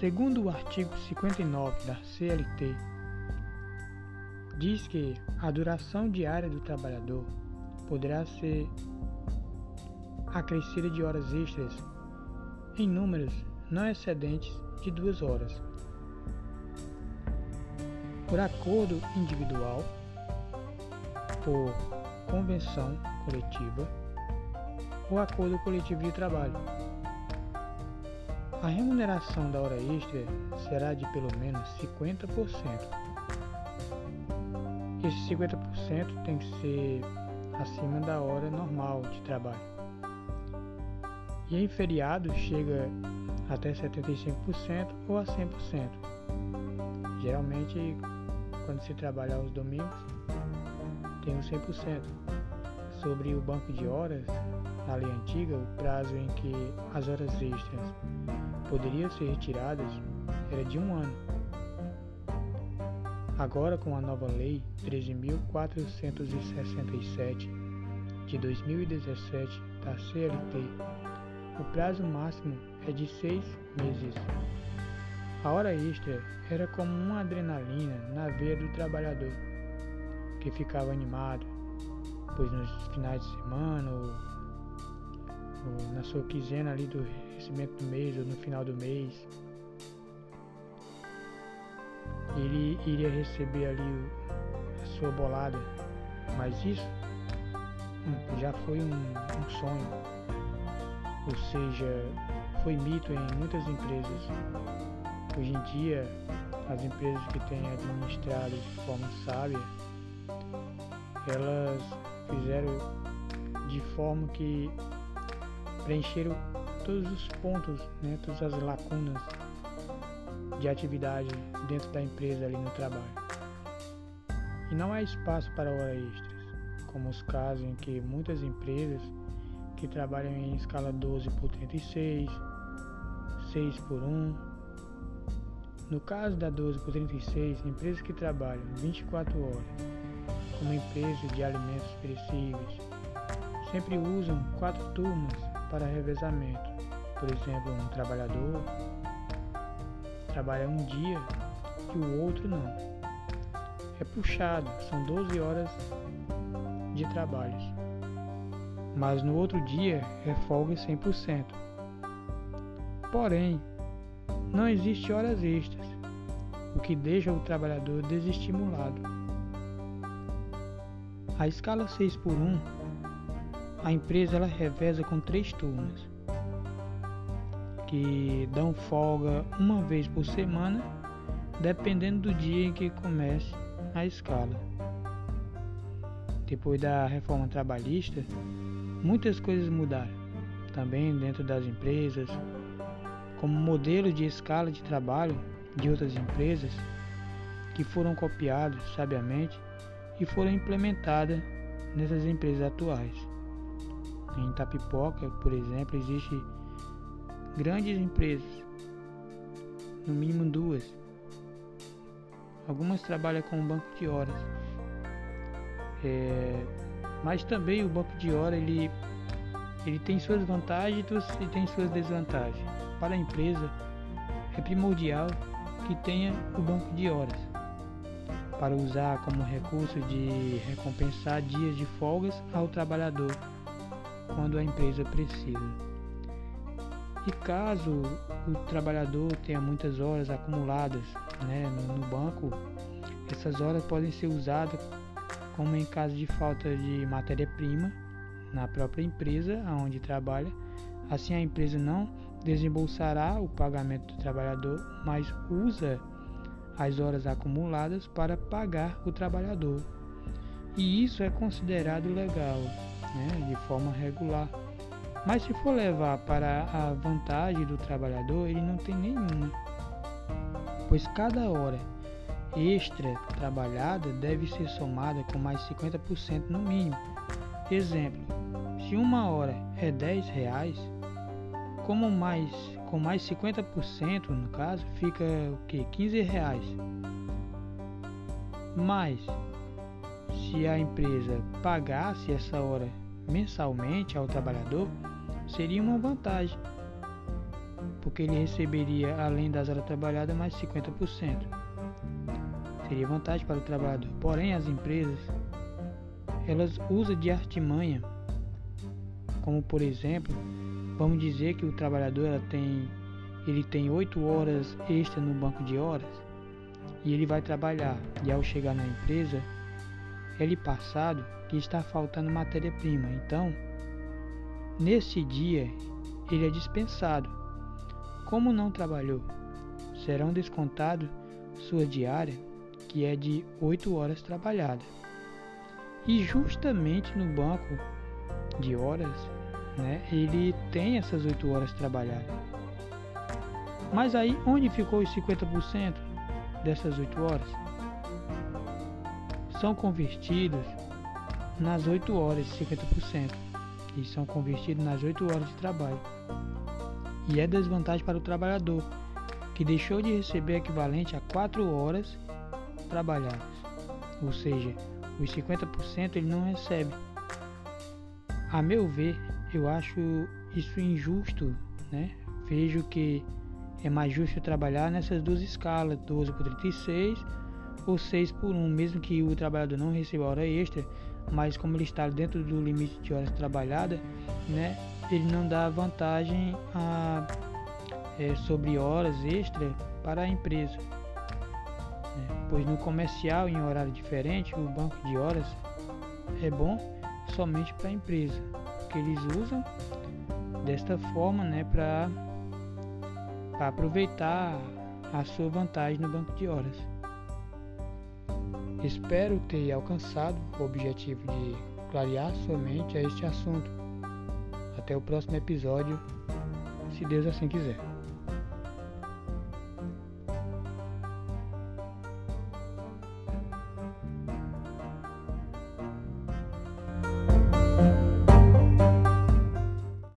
Segundo o artigo 59 da CLT, diz que a duração diária do trabalhador poderá ser acrescida de horas extras em números não excedentes de duas horas, por acordo individual, por convenção coletiva ou acordo coletivo de trabalho. A remuneração da hora extra será de pelo menos 50%. Esse 50% tem que ser acima da hora normal de trabalho. E em feriado chega até 75% ou a 100%. Geralmente, quando se trabalha aos domingos, tem o 100%. Sobre o banco de horas, na lei antiga, o prazo em que as horas extras poderiam ser retiradas era de um ano. Agora, com a nova Lei 13.467 de 2017 da CLT, o prazo máximo é de seis meses. A hora extra era como uma adrenalina na veia do trabalhador, que ficava animado, pois nos finais de semana ou, na sua quinzena ali do recebimento do mês ou no final do mês, ele iria receber ali a sua bolada, mas isso hum, já foi um, um sonho, ou seja, foi mito em muitas empresas. Hoje em dia, as empresas que têm administrado de forma sábia, elas fizeram de forma que preencheram todos os pontos, né, todas as lacunas de atividade dentro da empresa ali no trabalho. E não há espaço para horas extras, como os casos em que muitas empresas que trabalham em escala 12 por 36, 6 por 1. No caso da 12 por 36, empresas que trabalham 24 horas, como empresas de alimentos perecíveis, sempre usam quatro turmas para revezamento. Por exemplo, um trabalhador trabalha um dia e o outro não. É puxado, são 12 horas de trabalho. Mas no outro dia é folga 100%. Porém, não existe horas extras, o que deixa o trabalhador desestimulado. A escala 6 por 1, a empresa ela reveza com três turmas que dão folga uma vez por semana, dependendo do dia em que comece a escala. Depois da reforma trabalhista, muitas coisas mudaram, também dentro das empresas, como modelo de escala de trabalho de outras empresas que foram copiados sabiamente e foram implementadas nessas empresas atuais. Em Tapipoca, por exemplo, existe grandes empresas, no mínimo duas. Algumas trabalham com um banco de horas, é, mas também o banco de horas ele, ele tem suas vantagens e tem suas desvantagens. Para a empresa é primordial que tenha o banco de horas para usar como recurso de recompensar dias de folgas ao trabalhador quando a empresa precisa. E caso o trabalhador tenha muitas horas acumuladas né, no, banco, essas horas podem ser usadas como em caso de falta de matéria-prima na própria empresa onde trabalha. Assim a empresa não desembolsará o pagamento do trabalhador, mas usa as horas acumuladas para pagar o trabalhador. E isso é considerado legal, né, de forma regular. Mas se for levar para a vantagem do trabalhador, ele não tem nenhuma. Pois cada hora extra trabalhada deve ser somada com mais 50% no mínimo. Exemplo, se uma hora é 10 reais, como mais com mais 50% no caso, fica o que? 15 reais. Mas se a empresa pagasse essa hora mensalmente ao trabalhador, seria uma vantagem. porque ele receberia, além das horas trabalhadas, mais 50%. Seria vantagem para o trabalhador. Porém, as empresas elas usam de artimanha, como por exemplo, vamos dizer que o trabalhador tem ele tem 8 horas extra no banco de horas e ele vai trabalhar e ao chegar na empresa ele passado que está faltando matéria-prima. Então, nesse dia ele é dispensado. Como não trabalhou, serão descontados sua diária, que é de 8 horas trabalhadas. E justamente no banco de horas, né, ele tem essas 8 horas trabalhadas. Mas aí onde ficou os 50% dessas 8 horas? São convertidos nas 8 horas, 50%. E são convertidos nas 8 horas de trabalho. E é desvantagem para o trabalhador, que deixou de receber equivalente a 4 horas trabalhadas. Ou seja, os 50% ele não recebe. A meu ver, eu acho isso injusto, né? Vejo que é mais justo trabalhar nessas duas escalas, 12 por 36 ou 6 por 1, mesmo que o trabalhador não receba hora extra, mas como ele está dentro do limite de horas trabalhadas, né, ele não dá vantagem a, é, sobre horas extra para a empresa. Né? Pois no comercial, em horário diferente, o banco de horas é bom somente para a empresa, que eles usam desta forma né, para aproveitar a sua vantagem no banco de horas. Espero ter alcançado o objetivo de clarear sua mente a este assunto. Até o próximo episódio, se Deus assim quiser.